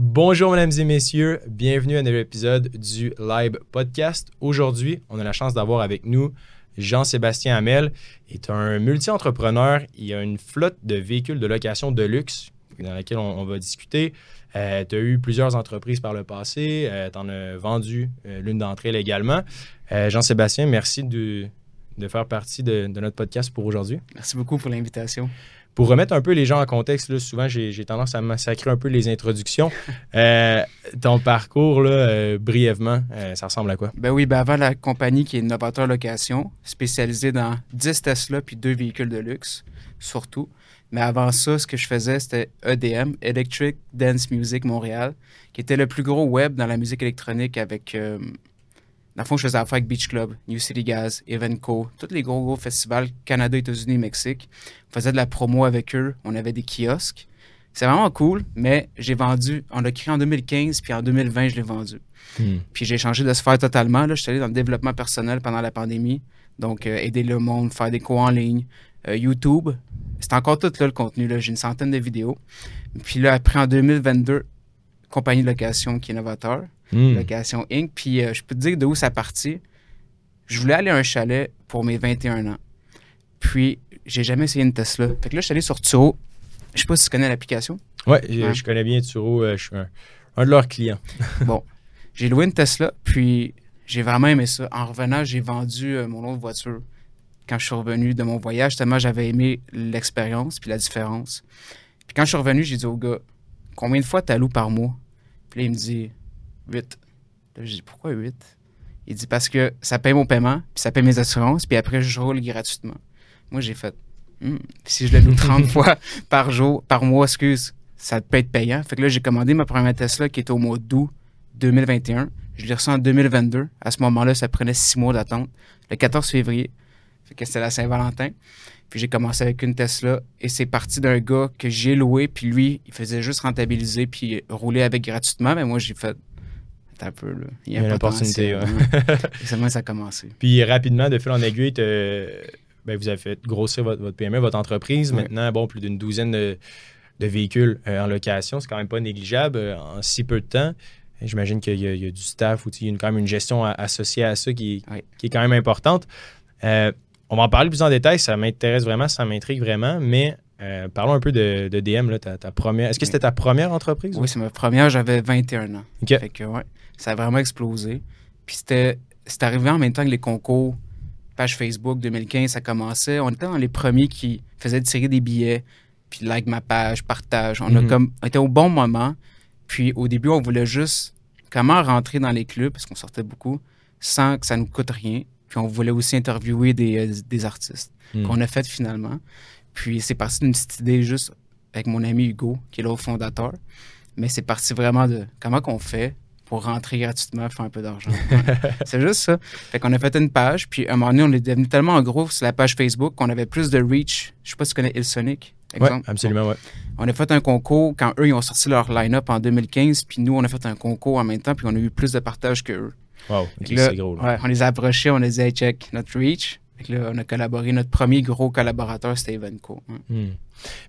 Bonjour mesdames et messieurs, bienvenue à un nouvel épisode du Live Podcast. Aujourd'hui, on a la chance d'avoir avec nous Jean-Sébastien Hamel. Il est un multi-entrepreneur. Il a une flotte de véhicules de location de luxe dans laquelle on, va discuter. Euh, tu as eu plusieurs entreprises par le passé. tu en as vendu euh, l'une d'entre elles également. Euh, Jean-Sébastien, merci de, faire partie de notre podcast pour aujourd'hui. Merci beaucoup pour l'invitation. Pour remettre un peu les gens en contexte, souvent j'ai tendance à massacrer un peu les introductions. Euh, ton parcours, euh, brièvement, euh, ça ressemble à quoi? Ben oui, ben avant la compagnie qui est Novateur Location, spécialisée dans 10 Tesla puis deux véhicules de luxe, surtout. Mais avant ça, ce que je faisais, c'était EDM, Electric Dance Music Montréal, qui était le plus gros web dans la musique électronique avec dans le fond, je faisais affaire avec Beach Club, New City Gas, Evenco, tous les gros, gros festivals Canada, États-Unis, Mexique. On faisait de la promo avec eux. On avait des kiosques. C'est vraiment cool, mais j'ai vendu. On l'a créé en 2015, puis en 2020, je l'ai vendu. Hmm. Puis j'ai changé de sphère totalement. Là. Je suis allé dans le développement personnel pendant la pandémie. Donc, euh, aider le monde, faire des cours en ligne. Euh, YouTube, c'est encore tout là le contenu. J'ai une centaine de vidéos. Puis là, après, en 2022, compagnie de location qui est novateur. Hmm. Location Inc. Puis euh, je peux te dire de où ça partit. Je voulais aller à un chalet pour mes 21 ans. Puis j'ai jamais essayé une Tesla. Fait que là, je suis allé sur Turo. Je sais pas si tu connais l'application. Ouais, je connais bien Turo. Euh, je suis un, de leurs clients. bon, j'ai loué une Tesla, puis j'ai vraiment aimé ça. En revenant, j'ai vendu euh, mon autre voiture quand je suis revenu de mon voyage, tellement j'avais aimé l'expérience puis la différence. Puis quand je suis revenu, j'ai dit au gars, combien de fois tu loué par mois? Puis là, il me dit, 8. Là, je dis, pourquoi 8? Il dit, parce que ça paye mon paiement, puis ça paye mes assurances, puis après, je roule gratuitement. Moi, j'ai fait, hmm, si je le loue 30 fois par jour, par mois, excuse, ça peut être payant. Fait que là, j'ai commandé ma première Tesla qui était au mois d'août 2021. Je l'ai reçu en 2022. À ce moment-là, ça prenait six mois d'attente. Le 14 février. Fait que c'était la Saint-Valentin. Puis j'ai commencé avec une Tesla et c'est parti d'un gars que j'ai loué, puis lui, il faisait juste rentabiliser puis rouler avec gratuitement. Mais moi, j'ai fait, un peu. Là. Il y a, une opportunité. Ouais. c'est moi ça a commencé. Puis rapidement, de fil en aiguille, ben, vous avez fait grossir votre, PME, votre entreprise. Maintenant, bon, plus d'une douzaine de, véhicules euh, en location. C'est quand même pas négligeable euh, en si peu de temps. J'imagine qu'il y, a du staff ou il y a quand même une gestion associée à ça qui, est quand même importante. Euh, on va en parler plus en détail. Ça m'intéresse vraiment, ça m'intrigue vraiment. Mais parlons un peu de, DM. Là, ta, première... Est-ce que c'était ta première entreprise? Oui, c'est ma première. J'avais 21 ans. OK. Fait que, ouais. Ça a vraiment explosé. Puis c'était arrivé en même temps que les concours. Page Facebook 2015, ça commençait. On était dans les premiers qui faisaient tirer des billets, puis like ma page, partage. On, a mhm. comme, était au bon moment. Puis au début, on voulait juste comment rentrer dans les clubs, parce qu'on sortait beaucoup, sans que ça nous coûte rien. Puis on voulait aussi interviewer des, euh, des artistes, mhm. qu'on a fait finalement. Puis c'est parti d'une petite idée juste avec mon ami Hugo, qui est le fondateur. Mais c'est parti vraiment de comment qu'on fait, pour rentrer gratuitement, faire un peu d'argent. c'est juste ça. Fait qu'on a fait une page, puis à un moment donné, on est devenu tellement gros sur la page Facebook qu'on avait plus de reach. Je sais pas si tu connais Ilsonic, exemple. absolument, ouais. On a fait un concours quand eux, ils ont sorti leur line-up en 2015, puis nous, on a fait un concours en même temps, puis on a eu plus de partage qu'eux. Wow, c'est gros. Ouais, on les a approchés, on les a dit, check notre reach. Là, on a collaboré. Notre premier gros collaborateur, c'était Evenco. Hmm.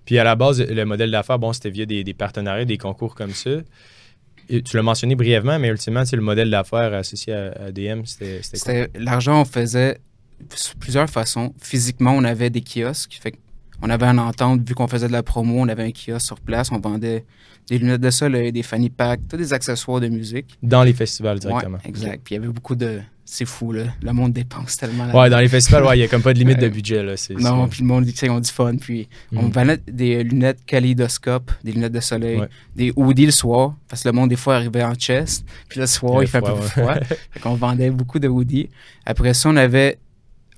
Puis à la base, le modèle d'affaires, bon, c'était via des, des, partenariats, des concours comme ça tu l'as mentionné brièvement, mais ultimement, c'est le modèle d'affaires associé à, DM, c'était L'argent, on faisait plusieurs façons. Physiquement, on avait des kiosques. Fait on avait un entente, vu qu'on faisait de la promo, on avait un kiosque sur place, on vendait des lunettes de soleil, des fanny packs, tous des accessoires de musique. Dans les festivals directement. exact. Puis il y avait beaucoup de, c'est fou, là. Le monde dépense tellement. Ouais, dans les festivals, il n'y a comme pas de limite de budget, là. Non, puis le monde, dit on dit fun. Puis on mm. vendait des lunettes kaléidoscope, des lunettes de soleil, des hoodies le soir, parce que le monde, des fois, arrivait en chest. Puis le soir, il, fait un peu plus froid. fait qu'on vendait beaucoup de hoodies. Après ça, on avait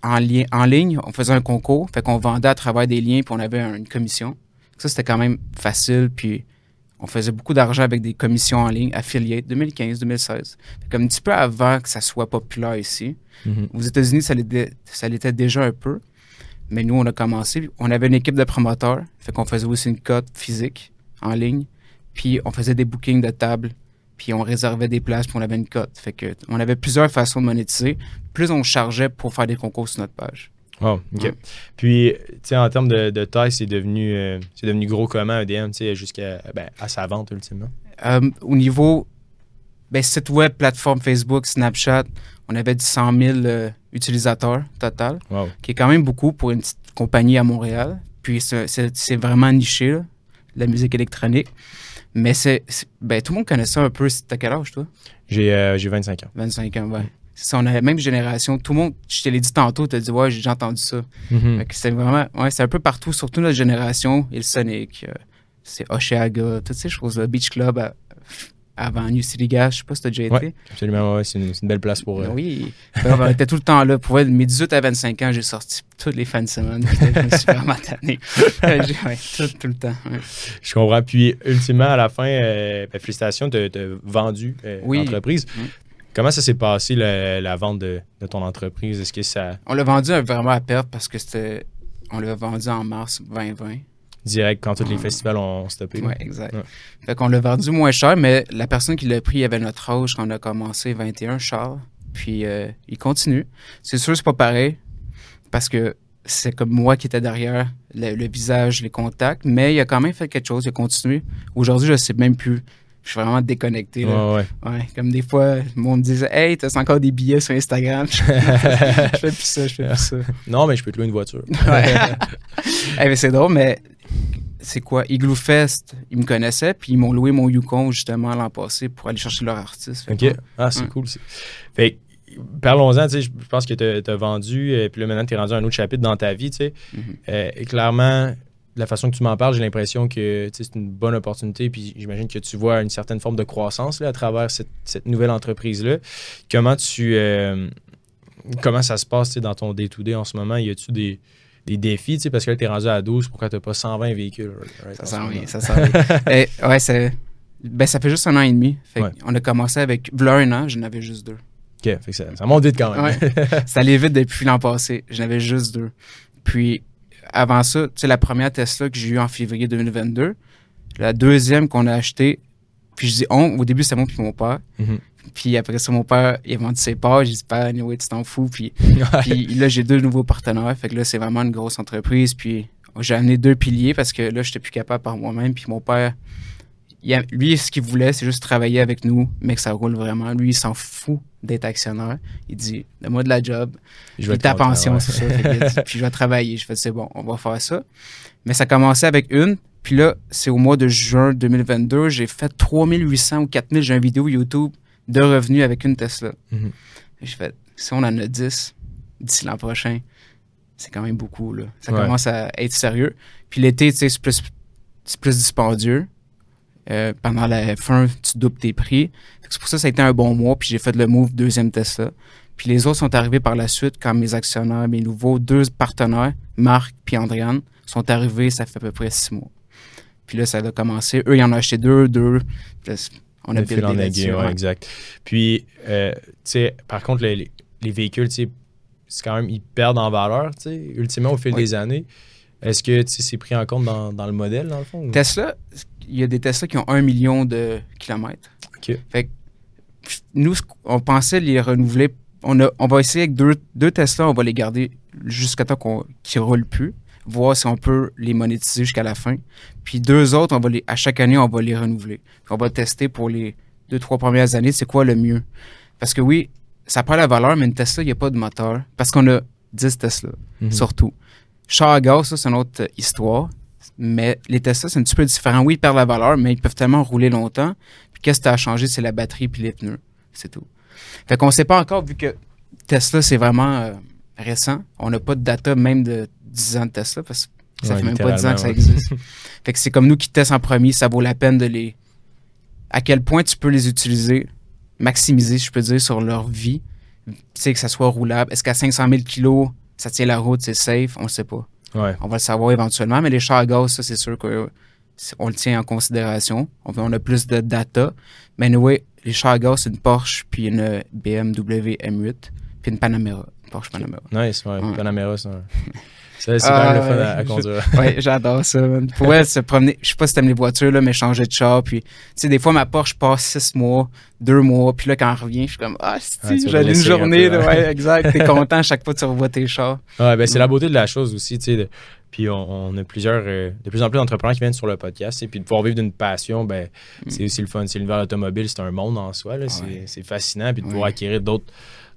en, lien, en ligne, on faisait un concours. Fait qu'on vendait à travers des liens, puis on avait une commission. Ça, c'était quand même facile. Puis on faisait beaucoup d'argent avec des commissions en ligne, affiliées, 2015-2016. Comme un petit peu avant que ça soit populaire ici. Mhm. Aux États-Unis, ça l'était déjà un peu. Mais nous, on a commencé. On avait une équipe de promoteurs. Fait qu'on faisait aussi une cote physique en ligne. Puis on faisait des bookings de table. Puis on réservait des places, puis on avait une cote. Fait que on avait plusieurs façons de monétiser. Plus on chargeait pour faire des concours sur notre page. Oh, OK. Puis, tu sais, en termes de, taille, c'est devenu, euh, devenu gros comment EDM, tu sais, jusqu'à ben, à sa vente, ultimement? Euh, au niveau ben, site web, plateforme Facebook, Snapchat, on avait 100 000 euh, utilisateurs total, Wow. qui est quand même beaucoup pour une petite compagnie à Montréal. Puis c'est- vraiment niché, là, la musique électronique. Mais c'est, ben, tout le monde connaît ça un peu. T'as quel âge, toi? J'ai j'ai 25 ans. 25 ans, ouais. Ça, on a la même génération. Tout le monde, je te l'ai dit tantôt, t'as dit, ouais, j'ai déjà entendu ça. Fait que c'est vraiment, ouais, c'est un peu partout, surtout notre génération. Et le Sonic, euh, c'est Osheaga, toutes ces choses-là. Beach Club à- avant New City Gas, je sais pas si t'as déjà été. Ouais, absolument, ouais, c'est une, belle place pour. euh, Oui. On était tout le temps là. Pour mes 18 à 25 ans, j'ai sorti toutes les fins de semaine. Je me suis vraiment tanné. J'ai- ouais, tout, tout le temps. ouais. Je comprends. Puis, ultimement, à la fin, euh, ben, félicitations, tu as vendu euh, Oui. l'entreprise. Mm. Comment ça s'est passé, la, la vente de, de ton entreprise? Est-ce que ça, On l'a vendu vraiment à perte parce que c'était. On l'a vendu en mars 2020. direct, quand tous les festivals ont stoppé? Oui, exact. Ouais. Fait qu'on l'a vendu moins cher, mais la personne qui l'a pris il avait notre âge quand on a commencé, 21, Charles. Puis euh, il continue. C'est sûr, c'est pas pareil parce que c'est comme moi qui était derrière le, le visage, les contacts, mais il a quand même fait quelque chose, il a continué. Aujourd'hui, je sais même plus. Je suis vraiment déconnecté. là. Ouais, ouais. Ouais, comme des fois, le monde me disait Hey, t'as encore des billets sur Instagram? je fais plus ça, je fais plus ça. Non, mais je peux te louer une voiture. Ouais. Mais c'est drôle, mais c'est quoi? Igloo Fest, ils me connaissaient, puis ils m'ont loué mon Yukon justement l'an passé pour aller chercher leur artiste. OK. Ah, c'est Ouais. cool. Fait parlons-en, tu sais, je pense que tu as vendu, et puis là, maintenant, tu es rendu à un autre chapitre dans ta vie, tu sais. Mhm. Euh, et clairement, de la façon que tu m'en parles, j'ai l'impression que c'est une bonne opportunité, puis j'imagine que tu vois une certaine forme de croissance là, à travers cette, cette nouvelle entreprise-là. Comment tu... euh, comment ça se passe dans ton day-to-day en ce moment? Y a-tu des, des défis? tu sais, Parce que là, tu es rendu à 12, pourquoi tu pas 120 véhicules? right, Ça en ce sent moment? bien, ça sent bien. Eh, ouais, c'est. Ben, ça fait juste un an et demi. Fait Ouais. On a commencé avec. V'là un an, j'en avais juste deux. OK, fait que ça, ça monte vite quand même. Ouais. C'est allé vite depuis l'an passé. J'en avais juste deux. Puis, avant ça, tu sais, la première Tesla que j'ai eue en février 2022, la deuxième qu'on a achetée, puis je dis on, au début, c'était moi puis mon père. Mhm. Puis après ça, mon père, il a vendu ses parts. J'ai dit, père, anyway, tu t'en fous. Puis, puis là, j'ai deux nouveaux partenaires. Fait que là, c'est vraiment une grosse entreprise. Puis j'ai amené deux piliers parce que là, j'étais plus capable par moi-même. Puis mon père, il lui, ce qu'il voulait, c'est juste travailler avec nous, mais que ça roule vraiment. Lui, il s'en fout d'être actionnaire. Il dit, donne-moi de la job. Je vais ta pension, ouais. c'est ça. Dit, puis je vais travailler. Je fais, c'est bon, on va faire ça. Mais ça a commencé avec une. Puis là, c'est au mois de juin 2022, j'ai fait 3800 ou 4000, j'ai une vidéo YouTube de revenus avec une Tesla. Mhm. Et J'ai fait, si on en a 10 d'ici l'an prochain, c'est quand même beaucoup. Là. Ça Ouais. commence à être sérieux. Puis l'été, tu sais, c'est plus, c'est plus dispendieux. Euh, pendant la F1, tu doubles tes prix. C'est pour ça que ça a été un bon mois. Puis j'ai fait le move deuxième Tesla. Puis les autres sont arrivés par la suite quand mes actionnaires, mes nouveaux deux partenaires, Marc puis Andréane, sont arrivés, ça fait à peu près six mois. Puis là, ça a commencé. Eux, ils en ont acheté deux, deux. On a De fil en aiguille, ouais, exact. Puis, euh, tu sais, par contre, les, les- les véhicules, tu sais, c'est quand même, ils perdent en valeur, tu sais, ultimement, au fil Oui. des années. Est-ce que, tu sais, c'est pris en compte dans, dans le modèle, dans le fond? Tesla, il y a des Tesla qui ont un million de kilomètres. OK. Fait que nous, qu'on pensait les renouveler. On, a, on va essayer avec deux, deux Tesla, on va les garder jusqu'à temps qu'on- qu'ils ne roulent plus, voir si on peut les monétiser jusqu'à la fin. Puis deux autres, on va les, à chaque année, on va les renouveler. Puis on va tester pour les deux, trois premières années, c'est quoi le mieux. Parce que oui, ça prend la valeur, mais une Tesla, il n'y a pas de moteur. Parce qu'on a 10 Tesla Mhm. surtout. Char à gaz, ça, c'est une autre euh, histoire. Mais les Tesla, c'est un petit peu différent. Oui, ils perdent la valeur, mais ils peuvent tellement rouler longtemps. Puis qu'est-ce que tu as changé, c'est la batterie puis les pneus. C'est tout. Fait qu'on sait pas encore, vu que Tesla, c'est vraiment euh, récent. On n'a pas de data même de 10 ans de Tesla, parce que ça Ouais, fait même pas 10 ans que ça existe. fait que c'est comme nous qui testons en premier, ça vaut la peine de les... À quel point tu peux les utiliser, maximiser, je peux dire, sur leur vie. Tu sais, que ça soit roulable. Est-ce qu'à 500 000 kilos, ça tient la route, c'est safe? On le sait pas. Ouais. On va le savoir éventuellement, mais les chars à gaz, ça, c'est sûr qu'on le tient en considération. On, on a plus de data. Mais anyway, les chars à gaz, c'est une Porsche, puis une BMW M8, puis une Panamera. Porsche Panamera. Nice, ouais. Ouais. Panamera, c'est un- c'est c'est Ah, quand même le fun à, à conduire. ouais, j'adore ça. man. Pour se promener, je sais pas si t'aimes les voitures, là, mais changer de char. Puis, tu sais, des fois, ma Porsche passe six mois, deux mois, puis là, quand elle revient, je suis comme, ah, si, vas une un journée, peu, là, hein. ouais, exact. T'es content à chaque fois que tu revois tes chars. Ouais, ben c'est Mm. la beauté de la chose aussi, tu sais. Puis on, on a plusieurs, euh, de plus en plus d'entrepreneurs qui viennent sur le podcast. Et puis de pouvoir vivre d'une passion, ben, Mm. c'est aussi le fun. C'est l'univers automobile, c'est un monde en soi. C'est Ouais. fascinant. Puis de pouvoir acquérir d'autres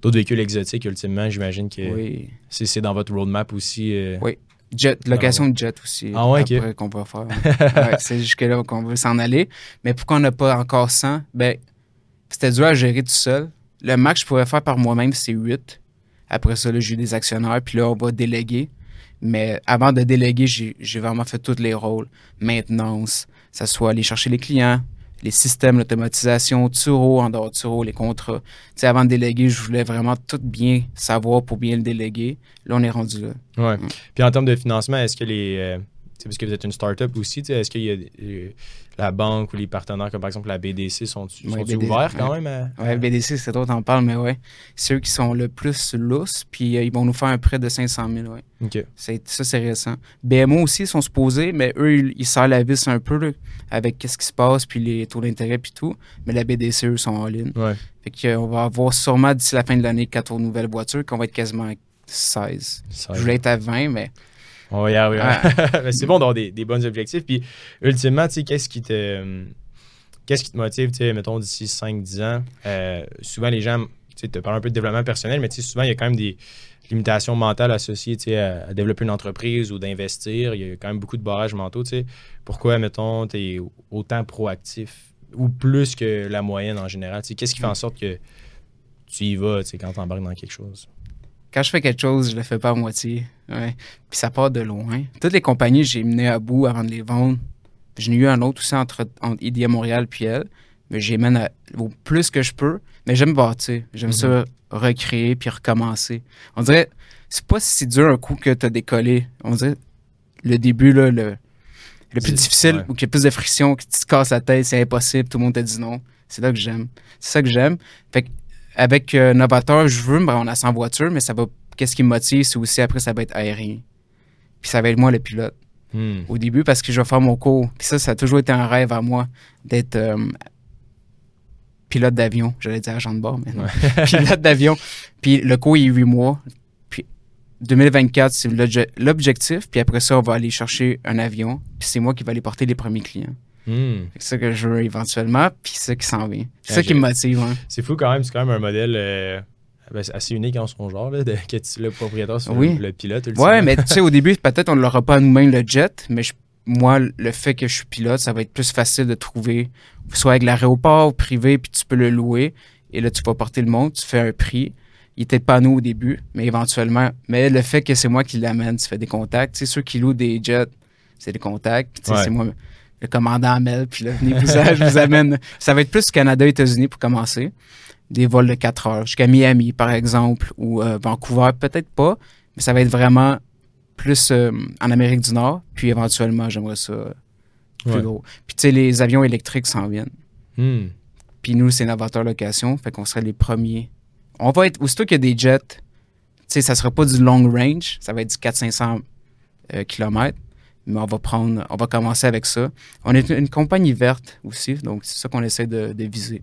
d'autres véhicules exotiques, ultimement, j'imagine que Oui. c'est c'est dans votre roadmap aussi. euh. Oui. Jet, location de jet aussi. Ah ouais, qu'on va faire. Ouais, c'est jusque-là qu'on veut s'en aller. Mais pourquoi on n'a pas encore 100? Ben, c'était dur à gérer tout seul. Le max que je pourrais faire par moi-même, c'est 8. Après ça, j'ai eu des actionnaires, puis là, on va déléguer. Mais avant de déléguer, j'ai j'ai vraiment fait tous les rôles. Maintenance, ça soit aller chercher les clients, les systèmes, l'automatisation, Turo, en dehors de Turo, les contrats. Tu sais, avant de déléguer, je voulais vraiment tout bien savoir pour bien le déléguer. Là, on est rendu là. Ouais. Mm. Puis en termes de financement, est-ce que les. euh, c'est parce que vous êtes une start-up aussi, tu sais, est-ce qu'il y a euh, la banque ou les partenaires comme par exemple la BDC sont, sont Ouais, BDC, ouverts quand ouais. même à- Ouais, BDC, c'est toi, t'en parles, mais ouais. C'est eux qui sont le plus lousses, puis euh, ils vont nous faire un prêt de 500 000, ouais. Ça, c'est récent. BMO aussi, ils sont supposés, mais eux, ils, ils serrent la vis un peu, là, avec qu'est-ce qui se passe, puis les taux d'intérêt, puis tout. Mais la BDC, eux, sont en ligne. Ouais. Fait qu'on va avoir sûrement d'ici la fin de l'année quatre nouvelles voitures, qu'on va être quasiment à 16. Ça- Je voulais être à 20, mais On va y arriver. Ah. Mais c'est bon d'avoir des, des bons objectifs. Puis, ultimement, tu sais, qu'est-ce qui te. Qu'est-ce qui te motive, tu sais, mettons, d'ici 5-10 ans? Euh, souvent, les gens, tu sais, te parlent un peu de développement personnel, mais tu sais, souvent, il y a quand même des limitations mentales associées, tu sais, à, à développer une entreprise ou d'investir. Il y a quand même beaucoup de barrages mentaux, tu sais. Pourquoi, mettons, tu es autant proactif ou plus que la moyenne en général? Tu sais, qu'est-ce qui fait en sorte que tu y vas, tu sais, quand tu embarques dans quelque chose? Quand je fais quelque chose, je le fais pas à moitié. Ouais. Puis ça part de loin. Toutes les compagnies, j'ai mené à bout avant de les vendre. J'en ai eu un autre aussi entre, entre IDEA Montréal puis elle. Mais mène à- au plus que je peux. Mais j'aime bâtir. J'aime ça recréer puis recommencer. On dirait, c'est pas si dur un coup que t'as décollé. On dirait, le début, là, le, le plus difficile, ouais. où il y a plus de friction, que tu te casses la tête, c'est impossible, tout le monde te dit non. C'est là que j'aime. C'est ça que j'aime. Fait que avec euh, Novateur, je veux me rendre à 100 voitures, mais ça va. Qu'est-ce qui me motive, c'est aussi après, ça va être aérien. Puis ça va être moi le pilote Hmm. au début parce que je vais faire mon cours. Puis ça, ça a toujours été un rêve à moi d'être euh, pilote d'avion. J'allais dire agent de bord, mais non. pilote d'avion. Puis le cours, il est 8 mois. Puis 2024, c'est l'obje- l'objectif. Puis après ça, on va aller chercher un avion. Puis c'est moi qui vais aller porter les premiers clients. Hmm. C'est ça que je veux éventuellement. Puis c'est ça qui s'en vient. C'est Ah, ça qui me motive. hein. C'est fou quand même, c'est quand même un modèle euh, ben, assez unique en son genre, là, de, que tu, le propriétaire soit Oui. le pilote. ultimement. Ouais, mais tu sais, au début, peut-être on ne l'aura pas à nous-mêmes le jet, mais je- moi, le fait que je suis pilote, ça va être plus facile de trouver, soit avec l'aéroport privé, puis tu peux le louer, et là, tu vas porter le monde, tu fais un prix. Il était pas nous au début, mais éventuellement. Mais le fait que c'est moi qui l'amène, tu fais des contacts. Tu sais, ceux qui louent des jets, c'est des contacts. Puis, tu sais, Ouais. c'est moi, le commandant Amel, puis là, venez vous, je vous amène. Ça va être plus Canada, États-Unis pour commencer. Des vols de 4 heures jusqu'à Miami, par exemple, ou euh, Vancouver, peut-être pas, mais ça va être vraiment plus euh, en Amérique du Nord, puis éventuellement, j'aimerais ça euh, plus Ouais. gros. Puis tu sais, les avions électriques s'en viennent. Hmm. Puis nous, c'est Novateur Location, fait qu'on serait les premiers. On va être, aussitôt qu'il y a des jets, tu sais, ça sera pas du long range, ça va être du 400-500 euh, km, mais on va prendre, on va commencer avec ça. On est une, une compagnie verte aussi, donc c'est ça qu'on essaie de, de viser.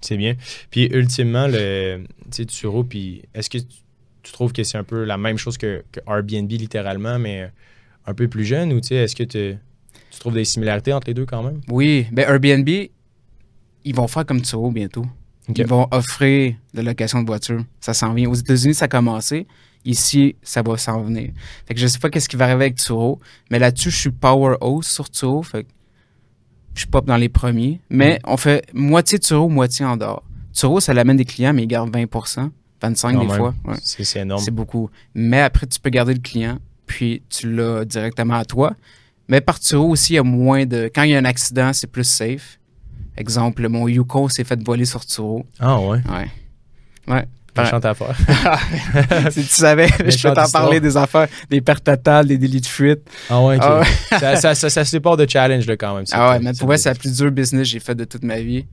C'est bien. Puis ultimement, le, tu sais, Turo, puis est-ce que tu, tu trouves que c'est un peu la même chose que, que Airbnb littéralement, mais un peu plus jeune, ou tu sais, est-ce que te- tu trouves des similarités entre les deux quand même? Oui, ben Airbnb, ils vont faire comme Turo bientôt. Ils vont offrir de la location de voitures. Ça s'en vient. Aux États-Unis, ça a commencé. Ici, ça va s'en venir. Fait que je sais pas qu'est-ce qui va arriver avec Turo, mais là-dessus, je suis powerhouse sur Turo. Fait que je suis pas dans les premiers. Mais on fait moitié Turo, moitié en dehors. Turo, ça l'amène des clients, mais ils gardent 20% 25 Quand des fois. Ouais. C'est énorme. C'est beaucoup. Mais après, tu peux garder le client, puis tu l'as directement à toi. Mais par Turo aussi, il y a moins de. Quand il y a un accident, c'est plus safe. Exemple, mon Yukon s'est fait voler sur Turo. Ah ouais. Ouais. Ouais. Méchante affaire. si tu savais, je peux t'en parler des affaires, des pertes totales, des délits de fuite. Ah ouais, ok. Ah ça, ça, ça, ça se de challenge là, quand même. Ah ouais, mais pour moi, le c'est la plus dure business que j'ai fait de toute ma vie.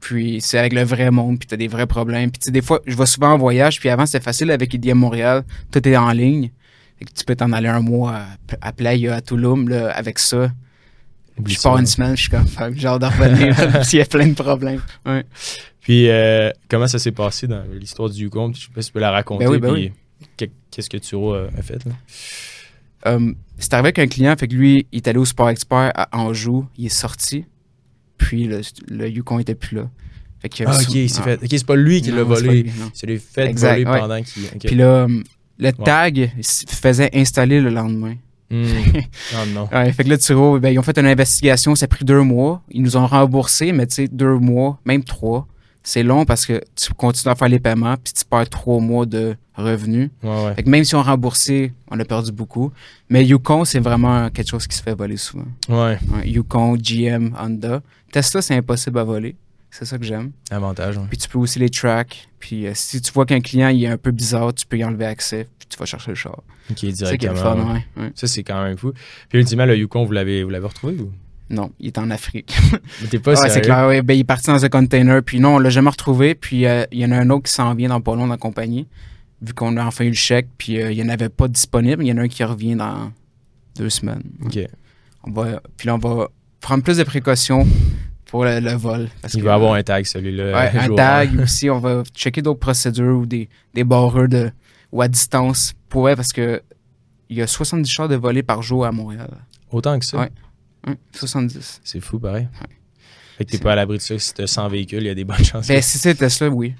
Puis c'est avec le vrai monde, puis t'as des vrais problèmes. Puis tu sais, des fois, je vais souvent en voyage, puis avant, c'était facile avec IDM Montréal. Tout est en ligne. Que tu peux t'en aller un mois à, à Playa, à Tulum, là, avec ça. Oublie je pars une semaine, je suis comme, j'ai hâte de revenir, s'il y a plein de problèmes. Ouais. Puis, euh, comment ça s'est passé dans l'histoire du Yukon? Je sais pas si tu peux la raconter. Ben oui, ben puis que- Qu'est-ce que Turo a a fait? Là? Euh, c'est arrivé avec un client, fait que lui, il est allé au Sport Expert à Anjou, il est sorti, puis le, le Yukon était plus là. Fait que, Ah, ok, c'est ah, fait. Ok, c'est pas lui qui l'a volé. C'est lui fait Exact, voler ouais. pendant qu'il. Puis là, euh, le tag se faisait installer le lendemain. Hmm. Non, non. Ouais, fait que là, Turo, ben, ils ont fait une investigation, ça a pris deux mois. Ils nous ont remboursé, mais tu sais, deux mois, même trois, c'est long parce que tu continues à faire les paiements, puis tu perds trois mois de revenus. Ouais, ouais. Fait que même si on a remboursé, on a perdu beaucoup. Mais Yukon, c'est vraiment quelque chose qui se fait voler souvent. Ouais, Yukon, GM, Honda. Tesla, c'est impossible à voler. C'est ça que j'aime. avantage. ouais. Puis tu peux aussi les track. Puis euh, si tu vois qu'un client il est un peu bizarre, tu peux y enlever accès, puis tu vas chercher le char. Ok, ça directement. ouais. ouais. Ça, c'est quand même fou. Puis ultimement, le Yukon, vous l'avez, vous l'avez retrouvé ou? Non, il est en Afrique. Mais t'es pas ouais, sérieux? c'est clair. Ouais. Ben, il est parti dans un container. Puis non, on l'a jamais retrouvé. Puis euh, il y en a un autre qui s'en vient dans pas long dans la compagnie. Vu qu'on a enfin eu le chèque. Puis euh, il n'y en avait pas disponible. Il y en a un qui revient dans deux semaines. Ok. On va, puis là, on va prendre plus de précautions pour le, le vol. Parce Il que, va avoir un tag, celui-là. ouais, un tag aussi. On va checker d'autres procédures ou des, des barreurs de, ou à distance. Pour, ouais, parce que il y a 70 chars de volés par jour à Montréal. Autant que ça? Ouais. Hum, 70. C'est fou, pareil. Fait que t'es pas à l'abri de ça. Si t'as 100 véhicules, il y a des bonnes chances. Ben, que- si c'est Tesla, oui.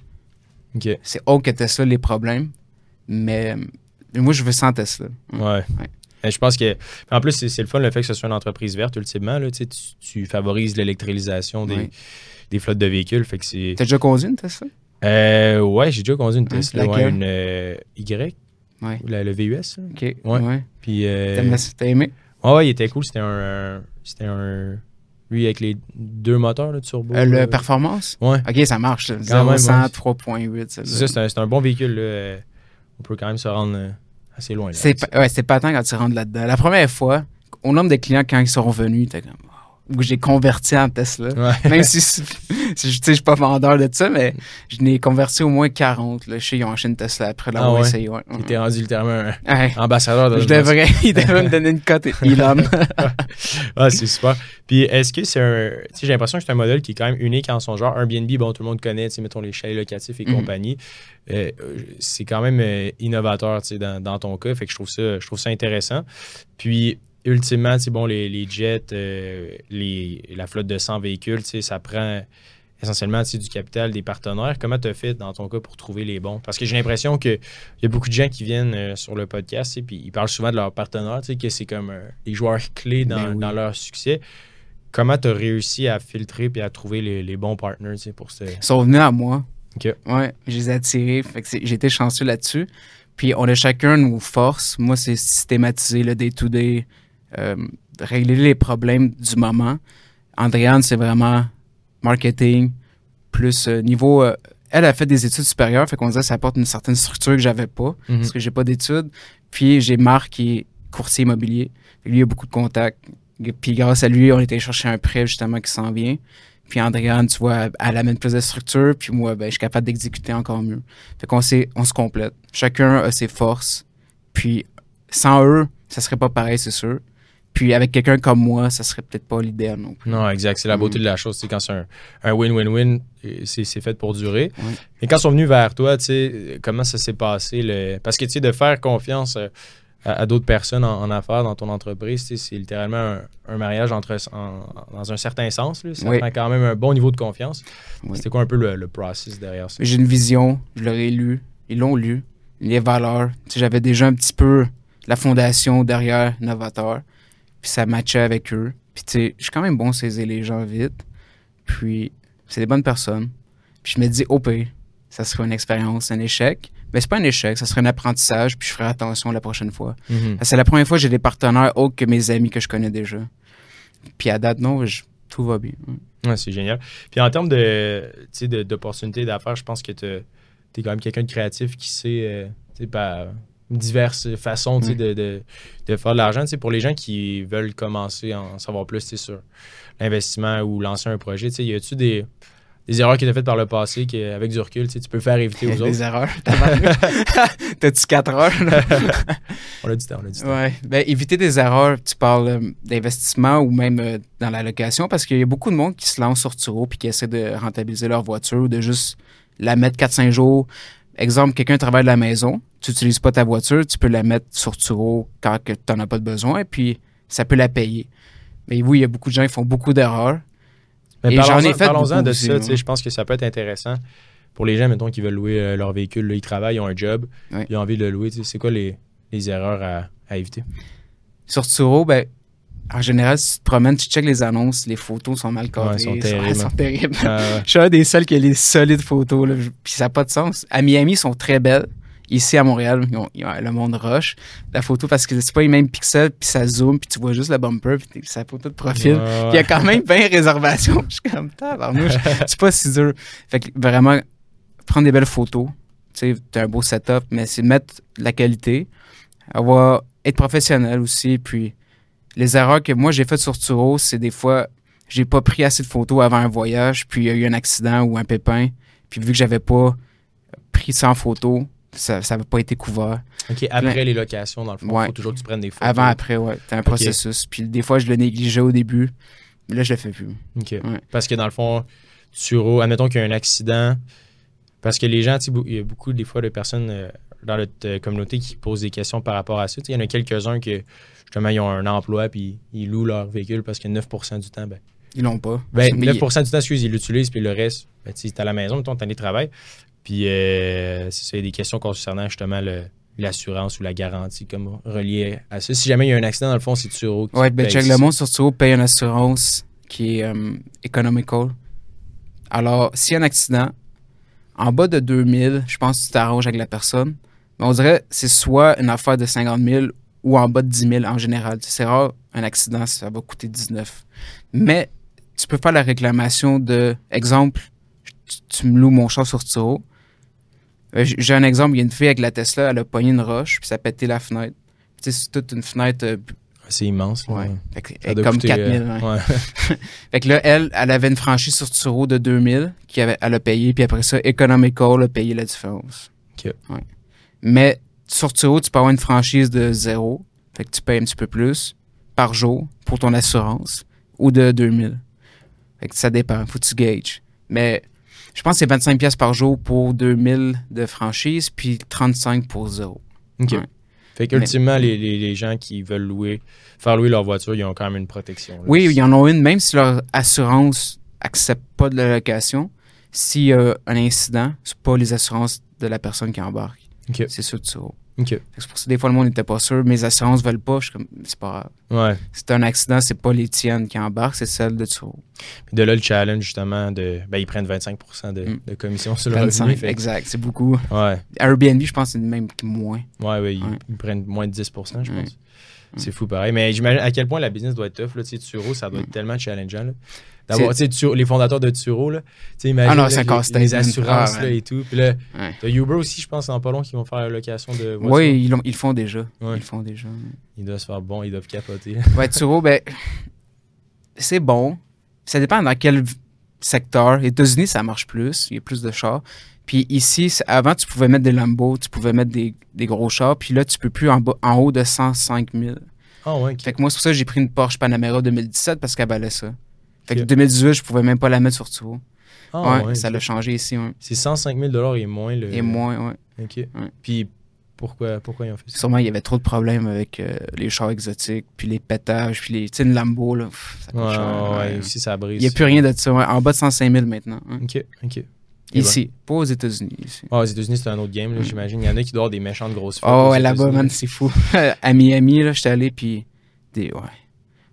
C'est autre que Tesla les problèmes, mais mais moi je veux sans Tesla. Ouais. Mais je pense que. En plus, c'est le fun le fait que ce soit une entreprise verte, ultimement. Là, tu, tu, favorises l'électricalisation des, des flottes de véhicules. Fait que c'est. T'as déjà conduit une Tesla? Euh, ouais, j'ai déjà conduit une Tesla. ouais, une euh, Y, Ouais. la- le VUS. là. Ok. Ouais. Puis. euh, T'as aimé? Ouais, ouais, il était cool. C'était un. C'était un. Lui, avec les deux moteurs là, de turbo. Euh, le performance? Ouais. Ok, ça marche. Quand 0 même, 100, ouais. 3.8. C'est ça, c'est un, bon véhicule. Là. On peut quand même se rendre euh, assez loin. Là, C'est avec ça. pa- ouais, c'est pas tant quand tu rentres là-dedans. La première fois, au nombre de clients quand ils sont revenus, t'es comme où j'ai converti en Tesla. Ouais. Même si, si je je suis pas vendeur de ça, mais je n'ai converti au moins 40. Là. Je sais, ils ont acheté une Tesla après l'avoir Ah ouais? essayé. Ouais. Il était rendu littéralement un Ouais. ambassadeur de Je devrais, il devrait me donner une cote, Elon. Ah, c'est super. Puis est-ce que c'est un. J'ai l'impression que c'est un modèle qui est quand même unique en son genre. Airbnb, bon, tout le monde connaît, mettons les chalets locatifs et Mhm. compagnie. Euh, c'est quand même euh, innovateur, dans, dans ton cas. Fait que je trouve ça, je trouve ça intéressant. Puis, ultimement, bon, les, les jets, euh, les, la flotte de 100 véhicules, ça prend essentiellement du capital des partenaires. Comment tu as fait dans ton cas pour trouver les bons? Parce que j'ai l'impression qu'il y a beaucoup de gens qui viennent euh, sur le podcast et puis ils parlent souvent de leurs partenaires, que c'est comme euh, les joueurs clés dans, Ben oui. dans leur succès. Comment tu as réussi à filtrer et à trouver les, les bons partners pour ce. Ils sont venus à moi. Ok. Ouais, je les ai attirés. Été chanceux là-dessus. Puis on a chacun nos forces. Moi, c'est systématiser le day-to-day, euh, régler les problèmes du moment. Andréane, c'est vraiment marketing, plus euh, niveau. euh, elle a fait des études supérieures, fait qu'on disait que ça apporte une certaine structure que j'avais pas, Mhm. parce que j'ai pas d'études. Puis j'ai Marc qui est courtier immobilier. Lui, il a beaucoup de contacts. Puis grâce à lui, on était chercher un prêt justement qui s'en vient. Puis Andréane, tu vois, elle amène plus de structure. Puis moi, ben, je suis capable d'exécuter encore mieux. Fait qu'on on se complète. Chacun a ses forces. Puis sans eux, ça serait pas pareil, c'est sûr. Puis avec quelqu'un comme moi, ça serait peut-être pas l'idéal non plus. Non, exact. C'est la beauté Mm. de la chose. C'est quand c'est un win-win-win, c'est fait pour durer. Et quand ils sont venus vers toi, comment ça s'est passé? Le... Parce que tu sais, de faire confiance euh, à, à d'autres personnes en, en affaires dans ton entreprise, c'est littéralement un, un mariage entre, en- dans un certain sens. Là. Ça Oui. prend quand même un bon niveau de confiance. Oui. C'était quoi un peu le, le process derrière ça? J'ai une vision, je l'aurais lu, ils l'ont lu, les valeurs. J'avais déjà un petit peu la fondation derrière Novateur, puis ça matchait avec eux. Puis tu sais, je suis quand même bon à saisir les gens vite, puis c'est des bonnes personnes. Puis je me dis, pire, ça serait une expérience, un échec. Mais c'est pas un échec, ça serait un apprentissage, puis je ferai attention la prochaine fois. Mhm. C'est la première fois que j'ai des partenaires autres que mes amis que je connais déjà. Puis à date, non, je- tout va bien. Ouais, c'est génial. Puis en termes sais, de- d'opportunités d'affaires, je pense que tu es quand même quelqu'un de créatif qui sait, euh, diverses façons Oui. de, de- de faire de l'argent. Pour les gens qui veulent commencer à en savoir plus sur l'investissement ou lancer un projet, y a-tu des, des erreurs tu as faites par le passé qu'avec du recul, tu peux faire éviter aux Des autres? erreurs. T'as-tu 4 heures? on a du temps, on a du temps. Ouais. Ben, éviter des erreurs, tu parles euh, d'investissement ou même euh, dans la location, parce qu'il y a beaucoup de monde qui se lance sur Turo puis qui essaie de rentabiliser leur voiture ou de juste la mettre 4-5 jours. Exemple, quelqu'un travaille de la maison, tu n'utilises pas ta voiture, tu peux la mettre sur Turo quand tu n'en as pas de besoin, puis ça peut la payer. Mais oui, il y a beaucoup de gens qui font beaucoup d'erreurs. Mais j'en ai fait parlons-en de aussi, ça. Je pense que ça peut être intéressant pour les gens, mettons, qui veulent louer euh, leur véhicule. là, ils travaillent, ils ont un job, ils ont envie de le louer. C'est quoi les, les erreurs à, à éviter? Sur Turo, ben, en général, si tu te promènes, tu checkes les annonces, les photos sont mal cadrées. Ouais, sont elles terribles, elles sont terribles. Euh, Je suis un des seuls qui a les solides photos, là, puis ça n'a pas de sens. À Miami, ils sont très belles. Ici, à Montréal, ils ont- ils ont- le monde rush la photo parce que c'est pas les mêmes pixels, puis ça zoome, puis tu vois juste le bumper, puis sa photo de profil. il y a quand même 20 réservations. Je suis comme, tabarnouche, c'est pas si dur. Fait que vraiment, prendre des belles photos. Tu sais, t'as un beau setup, mais c'est mettre de la qualité, avoir, être professionnel aussi. Puis les erreurs que moi j'ai faites sur Turo, c'est des fois, j'ai pas pris assez de photos avant un voyage, puis il y a eu un accident ou un pépin. Puis vu que j'avais pas pris ça en photo, ça n'avait pas été couvert. OK, après les locations, dans le fond, il Ouais. faut toujours que tu prennes des photos. Avant, après, ouais, t'as un processus. Puis des fois, je le négligeais au début. Mais là, je le fais plus. OK. Ouais. Parce que dans le fond, Turo, admettons qu'il y a un accident, parce que les gens, tu il y a beaucoup des fois de personnes euh, dans notre euh, communauté qui posent des questions par rapport à ça. Tu Il y en a quelques-uns qui, justement, ils ont un emploi puis ils louent leur véhicule parce que 9% du temps, ben, Ils l'ont pas. ben, Mais 9% du temps, excuse, ils l'utilisent puis le reste, ben, tu t'es à la maison, mettons, t'es en travail. Puis euh, c'est ça, il y a des questions concernant justement le- l'assurance ou la garantie comme reliée à ça. Si jamais il y a un accident, dans le fond, c'est Turo qui Ouais, ben check, le monde sur Turo paye une assurance qui est euh, economical. Alors, s'il y a un accident, en bas de 2000, je pense que tu t'arranges avec la personne. Mais on dirait que c'est soit une affaire de 50 000 ou en bas de 10 000 en général. C'est rare, un accident, ça va coûter 19. Mais tu peux faire la réclamation de, exemple, tu, tu me loues mon char sur Turo. Euh, J'ai un exemple, il y a une fille avec la Tesla, elle a pogné une roche, puis ça a pété la fenêtre. Tu sais, c'est toute une fenêtre euh, C'est immense. là. Ouais. Fait que- Ça elle comme coûter, 4000. euh, ouais. Fait que là, elle, elle avait une franchise sur Turo de 2000 qui avait, elle a payé, puis après ça, Economical a payé la différence. Ok. Ouais. Mais sur Turo, tu peux avoir une franchise de zéro. Fait que tu payes un petit peu plus par jour pour ton assurance ou de 2000. Fait que ça dépend. Faut que tu gages. Mais je pense que c'est 25$ piastres par jour pour 2000 de franchise, puis 35 pour zéro. OK. Ouais. Fait qu'ultimement, les, les, les gens qui veulent louer, faire louer leur voiture, ils ont quand même une protection. là. Oui, il y en a une, même si leur assurance accepte pas de la location, s'il y a un incident, c'est pas les assurances de la personne qui embarque. OK. C'est sûr de ça. OK. Fait que C'est pour ça que des fois, le monde n'était pas sûr. Mes assurances veulent pas. Je suis comme, c'est pas grave. Ouais. C'est un accident, c'est pas les tiennes qui embarquent, c'est celles de Turo. Puis de là, le challenge, justement, de. Ben, ils prennent 25 de, Mm. de commission sur le 25, revenu. Fait que- exact. C'est beaucoup. Ouais. Airbnb, je pense, c'est même moins. Ouais, ouais, ils, Ouais. ils prennent moins de 10% je pense. Ouais. C'est fou pareil. Mais j'imagine à quel point la business doit être tough. Là. Tu sais, Turo, ça doit être tellement challengeant. là. D'avoir, tu sais, Turo- les fondateurs de Turo, là, tu sais, imagine Ah non, là, les- assurances Ah, là, et tout. Puis là, Ouais. t'as Uber aussi, je pense, en pas long, qui vont faire la location de voitures. Oui, ils, ils le font déjà. Ouais. Ils le font déjà. Ils doivent se faire bon, ils doivent capoter. Ouais, Turo, ben, c'est bon. Ça dépend dans quel secteur. Les États-Unis, ça marche plus. Il y a plus de chars. Puis ici, avant, tu pouvais mettre des Lambo, tu pouvais mettre des, des gros chars. Puis là, tu peux plus en, bas, en haut de 105 000. Ah ouais, ok. Fait que moi, c'est pour ça que j'ai pris une Porsche Panamera 2017 parce qu'elle valait ça. Fait que Ok. 2018, je pouvais même pas la mettre sur Turo. Ah ouais, ouais, ça l'a changé ici. Ouais. C'est 105 000 et moins le. Et moins, ouais. OK. Puis pourquoi, pourquoi ils ont fait ça? Sûrement, il y avait trop de problèmes avec euh, les chars exotiques, puis les pétages, puis les. Tu sais, une Lambo, là. pff, ça coûte Ouais, cher, ouais, ouais. aussi ça brise. Il n'y a plus rien de ça. ouais. En bas de 105 000 maintenant. OK, OK. Ici, pas aux États-Unis. Ah, aux États-Unis, c'est un autre game, là, Mm. j'imagine. Il y en a qui doivent avoir des méchantes grosses flottes Oh, aux ouais, là-bas, man, c'est fou. à Miami, là, j'étais allé, puis. Des, ouais.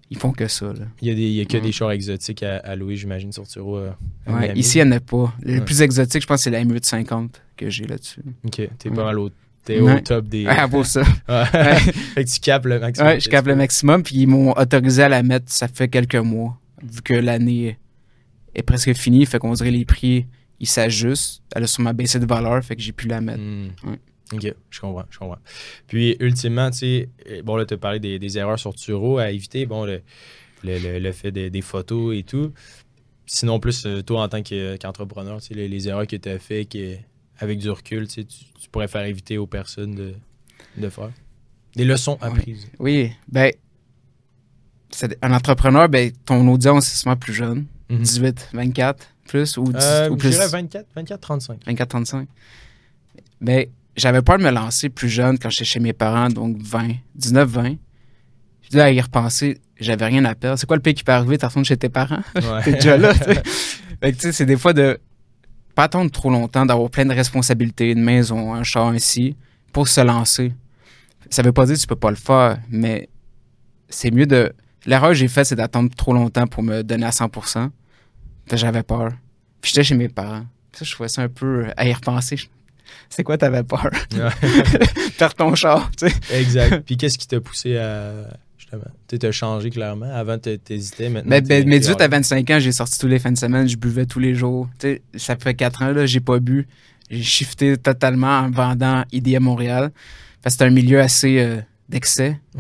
Ils font que ça, là. Il y a, des, il y a que Mm. des chars exotiques à, à louer, j'imagine, sur Turo. euh, Ouais, ici, il n'y en a pas. Le Ouais. plus exotique, je pense, c'est la M850 que j'ai là-dessus. OK, t'es Ouais. pas mal au, t'es au top des... Ah, pour ça. Fait que tu capes le maximum. Ouais, je capte le maximum, puis ils m'ont autorisé à la mettre, ça fait quelques mois, vu que l'année est presque finie, fait qu'on dirait les prix, ils s'ajustent. Elle a sûrement baissé de valeur, fait que j'ai pu la mettre. Hmm. Ouais. Ok, je comprends, je comprends. Puis, ultimement, tu sais, bon, là, tu as parlé des, des erreurs sur Turo à éviter, bon, le, le, le- le fait des, des photos et tout. Sinon, plus, euh, toi, en tant que- qu'entrepreneur, tu sais, les, les erreurs que tu as fait que, avec du recul, tu, sais, tu, tu pourrais faire éviter aux personnes de, de faire? Des leçons apprises. Oui, ben, c'est- un entrepreneur, ben, ton audience est souvent plus jeune, Mhm. 18, 24, plus, ou, 10 Euh, ou je plus, dirais 24, 24, 35. 24, 35. Mais j'avais peur de me lancer plus jeune quand j'étais chez mes parents, donc 20, 19, 20. Puis là, à y repenser, j'avais rien à perdre. C'est quoi le pire qui peut arriver? T'as chez tes parents? Ouais. T'es déjà là. Fait que, tu sais, c'est des fois de pas attendre trop longtemps, d'avoir plein de responsabilités, une maison, un char, ainsi, pour se lancer. Ça veut pas dire que tu peux pas le faire, mais c'est mieux de. L'erreur que j'ai faite, c'est d'attendre trop longtemps pour me donner à 100 Fait que J'avais peur. Puis j'étais chez mes parents. Puis ça, je trouvais ça un peu à y repenser. C'est quoi, t'avais peur? Ouais. Perdre ton char, tu sais. exact. Puis qu'est-ce qui t'a poussé à. Justement. Tu t'as changé clairement. Avant, t'hé- t'hésitais. Maintenant. Mais, t'es- mais, mais t'es 18 à hard. 25 ans, j'ai sorti tous les fins de semaine, je buvais tous les jours. Tu sais, ça fait 4 ans, là, j'ai pas bu. J'ai shifté totalement en vendant ID à Montréal. Parce que c'est un milieu assez euh, d'excès.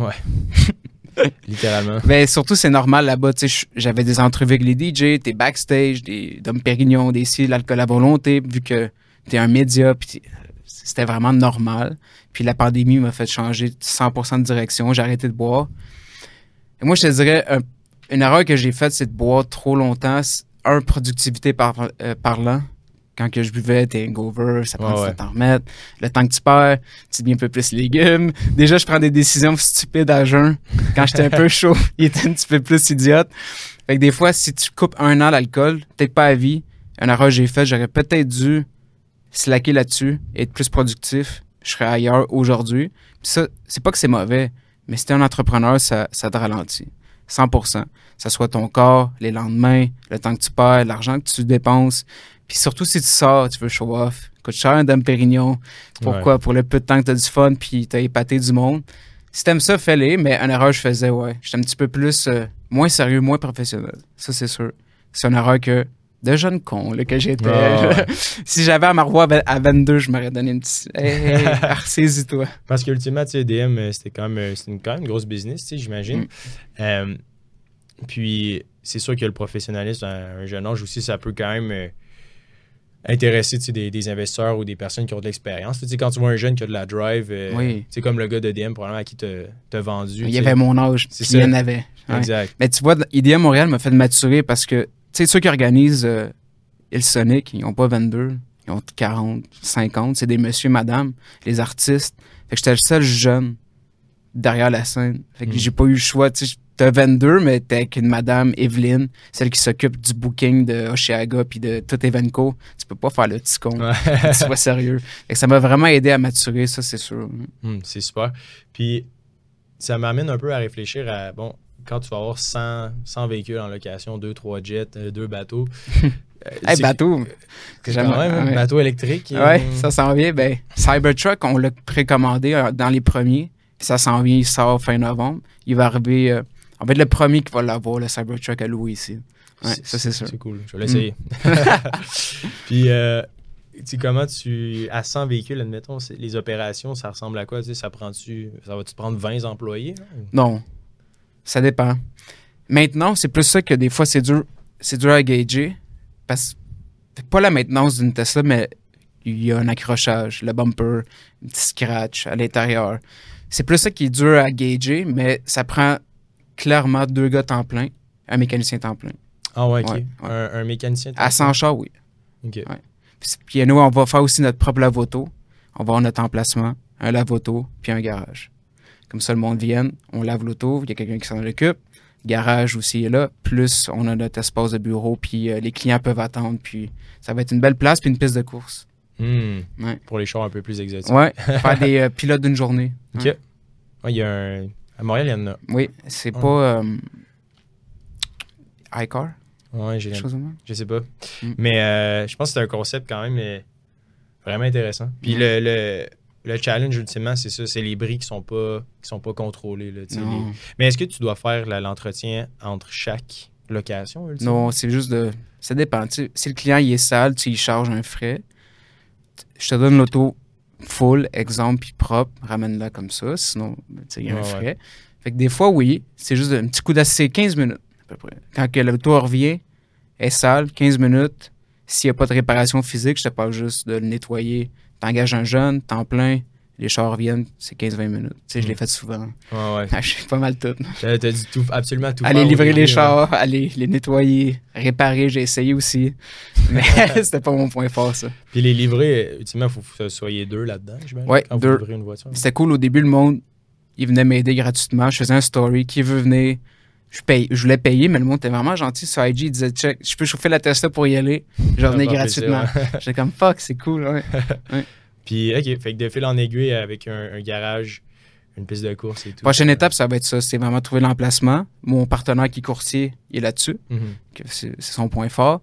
Littéralement. Mais surtout, c'est normal là-bas. J'avais des entrevues avec les DJ, t'es backstage, des Dom Pérignon, des ci, l'alcool à volonté, vu que t'es un média, puis c'était vraiment normal. Puis la pandémie m'a fait changer 100% de direction. J'ai arrêté de boire. Et moi, je te dirais, un- une erreur que j'ai faite, c'est de boire trop longtemps. Un, productivité par, euh, parlant. Quand que je buvais, t'es hangover, ça prend Ouais, du ouais. t'en remettre. Le temps que tu perds, tu deviens un peu plus légumes. Déjà, je prends des décisions stupides à jeun. Quand j'étais un peu chaud, il était un petit peu plus idiote. Fait que des fois, si tu coupes un an l'alcool, peut-être pas à vie, une erreur que j'ai faite, j'aurais peut-être dû slacker là-dessus, être plus productif. Je serais ailleurs aujourd'hui. Ça, c'est pas que c'est mauvais, mais si t'es un entrepreneur, ça, ça te ralentit. 100% Ça soit ton corps, les lendemains, le temps que tu perds, l'argent que tu dépenses. Puis surtout si tu sors, tu veux show off. Coûte cher un Dame Pérignon. Pourquoi? Pour le peu de temps que t'as du fun puis t'as épaté du monde. Si t'aimes ça, fais-les, mais une erreur, je faisais, ouais. J'étais un petit peu plus, euh, moins sérieux, moins professionnel. Ça, c'est sûr. C'est une erreur que, de jeune con, là, que j'étais. Si j'avais à revoir à à 22, je m'aurais donné une petite. Hey, hey, ressaisis-toi. Parce qu'ultimement, tu sais, DM, euh, c'était quand même, euh, c'était une, quand même une grosse business, tu sais, j'imagine. Mm. Euh, puis, c'est sûr que le professionnalisme à un jeune âge aussi, ça peut quand même euh, intéresser tu sais, des, des investisseurs ou des personnes qui ont de l'expérience. Tu sais, quand tu vois un jeune qui a de la drive, euh, Oui. c'est comme le gars de DM, probablement, à qui t'as vendu. Il y avait mon âge, puis il y en avait. Ouais. Exact. Mais tu vois, IDEA Montréal m'a fait maturer parce que, sais, ceux qui organisent euh, Il Sonic, ils n'ont pas 22, ils ont 40, 50. C'est des monsieur, madame, les artistes. Fait que j'étais le seul jeune derrière la scène. Fait que Mm. j'ai pas eu le choix. Tu sais, t'as 22, mais t'es avec une madame, Evelyne, celle qui s'occupe du booking de Oshiaga puis de tout Evenco. Tu peux pas faire le petit con. Ouais. sois sérieux. Fait que ça m'a vraiment aidé à maturer, ça, c'est sûr. Hum, c'est super. Puis, ça m'amène un peu à réfléchir à, bon, quand tu vas avoir 100, 100 véhicules en location, 2, 3 jets, 2 bateaux. euh, Hey, bateau. jamais- quand même un ouais. bateau électrique. Ouais, euh, ça s'en vient. Ben, Cybertruck, on l'a précommandé euh, dans les premiers. Puis ça s'en vient, il sort fin novembre. Il va arriver. euh, en fait, le premier qui va l'avoir, le Cybertruck à louer ici. Ouais, ça, c'est sûr. C'est cool. Je vais l'essayer. Puis, euh, tu comment tu. À 100 véhicules, admettons, les opérations, ça ressemble à quoi? Tu sais, ça prend-tu. Ça va-tu prendre 20 employés? là, ou- Non, ça dépend. Maintenant, c'est plus ça que des fois, c'est dur, c'est dur à gager. Parce que pas la maintenance d'une Tesla, mais il y a un accrochage, le bumper, un petit scratch à l'intérieur. C'est plus ça qui est dur à gager, mais ça prend clairement deux gars temps plein, un mécanicien temps plein. Ah, ouais, ok. Ouais, ouais. Un, un mécanicien. À 100 chars, oui. Ok. Puis, puis nous, on va faire aussi notre propre lave-auto. On va avoir notre emplacement, un lave-auto, puis un garage. Comme ça, le monde vienne, on lave l'auto, il y a quelqu'un qui s'en occupe. Garage aussi est là. Plus, on a notre espace de bureau, puis euh, les clients peuvent attendre. Puis ça va être une belle place, puis une piste de course. Hmm. Ouais. Pour les chars un peu plus exotiques. Ouais, faire des euh, pilotes d'une journée. Ok. Ouais. Ouais, il y a un. À Montréal, il y en a. Oui, c'est Ouais. pas. Euh, iCar, Ouais, j'ai. Je sais pas. Mm. Mais euh, je pense que c'est un concept quand même vraiment intéressant. Puis Mm. le, le, le challenge, ultimement, c'est ça, c'est les bris qui sont pas, qui sont pas contrôlés. Là, les- Mais est-ce que tu dois faire l'entretien entre chaque location, ultimement? Non, c'est juste de. Ça dépend. tu sais, si le client il est sale, tu y charges un frais. Je te donne l'auto full, exemple, puis propre, ramène-la comme ça. Sinon, ben, il y a un Ouais, frais. Fait que des fois, oui, c'est juste un petit coup d'assez 15 minutes, à peu près. Quand que l'auto revient, elle est sale, 15 minutes. S'il n'y a pas de réparation physique, je te parle juste de le nettoyer. T'engages un jeune, temps plein, Les chars viennent, c'est 15-20 minutes. Tu sais, je l'ai Mm. fait souvent. Ouais, ouais. Je sais pas mal tout. T'as dû tout, absolument tout Aller livrer les chars, aller les nettoyer, réparer, j'ai essayé aussi. Mais c'était pas mon point fort, ça. Puis les livrets, ultimement, il faut que vous soyez deux là-dedans, j'imagine. Ouais, quand deux. vous livrez une voiture. C'était cool au début, le monde, il venait m'aider gratuitement. Je faisais un story. Qui veut venir? Je, paye, je voulais payer, mais le monde était vraiment gentil sur IG. Il disait, check, je peux chauffer la Tesla pour y aller. Je revenais va faire gratuitement. J'étais comme, fuck, c'est cool, ouais. Puis, OK, fait que de fil en aiguille avec un, un garage, une piste de course et tout. Prochaine étape, ça va être ça. C'est vraiment trouver l'emplacement. Mon partenaire qui est courtier, il est là-dessus. Mhm. que C'est son point fort.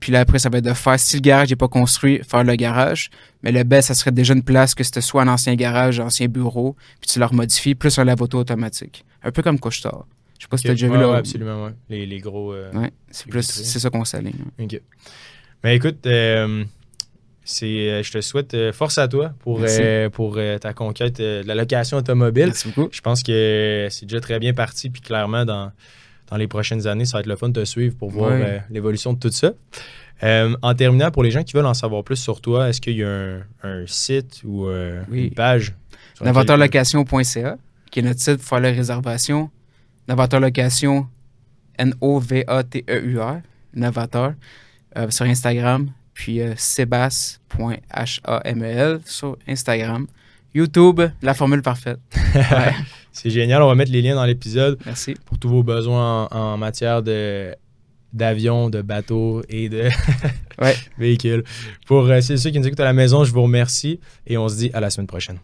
Puis là, après, ça va être de faire, si le garage n'est pas construit, faire le garage. Mais le best, ça serait déjà une place que c'était soit un ancien garage, un ancien bureau, puis tu le remodifies, plus un lave-auto automatique. Un peu comme Couche-Tard. Je sais pas si Ok. t'as déjà vu là. absolument, ouais. Les, les gros. euh, Ouais, c'est Les plus, vitrines. c'est ça qu'on s'aligne. OK. Mais écoute, euh, c'est, euh, je te souhaite force à toi pour, euh, pour euh, ta conquête euh, de la location automobile. Merci beaucoup. Je pense que c'est déjà très bien parti, puis clairement, dans, dans les prochaines années, ça va être le fun de te suivre pour voir Ouais. l'évolution de tout ça. En terminant, pour les gens qui veulent en savoir plus sur toi, est-ce qu'il y a un, un site ou Oui. une page? Novateurlocation.ca, qui est notre site pour faire la réservation. Novateur Location, N-O-V-A-T-E-U-R, Novateur, euh, sur Instagram. Puis euh, sebas.hamel sur Instagram. YouTube, la formule parfaite. Ouais, C'est génial, on va mettre les liens dans l'épisode merci. pour tous vos besoins en, en matière de d'avions, de bateaux et de Ouais. véhicules. Pour euh, ceux qui nous écoutent à la maison, je vous remercie et on se dit à la semaine prochaine.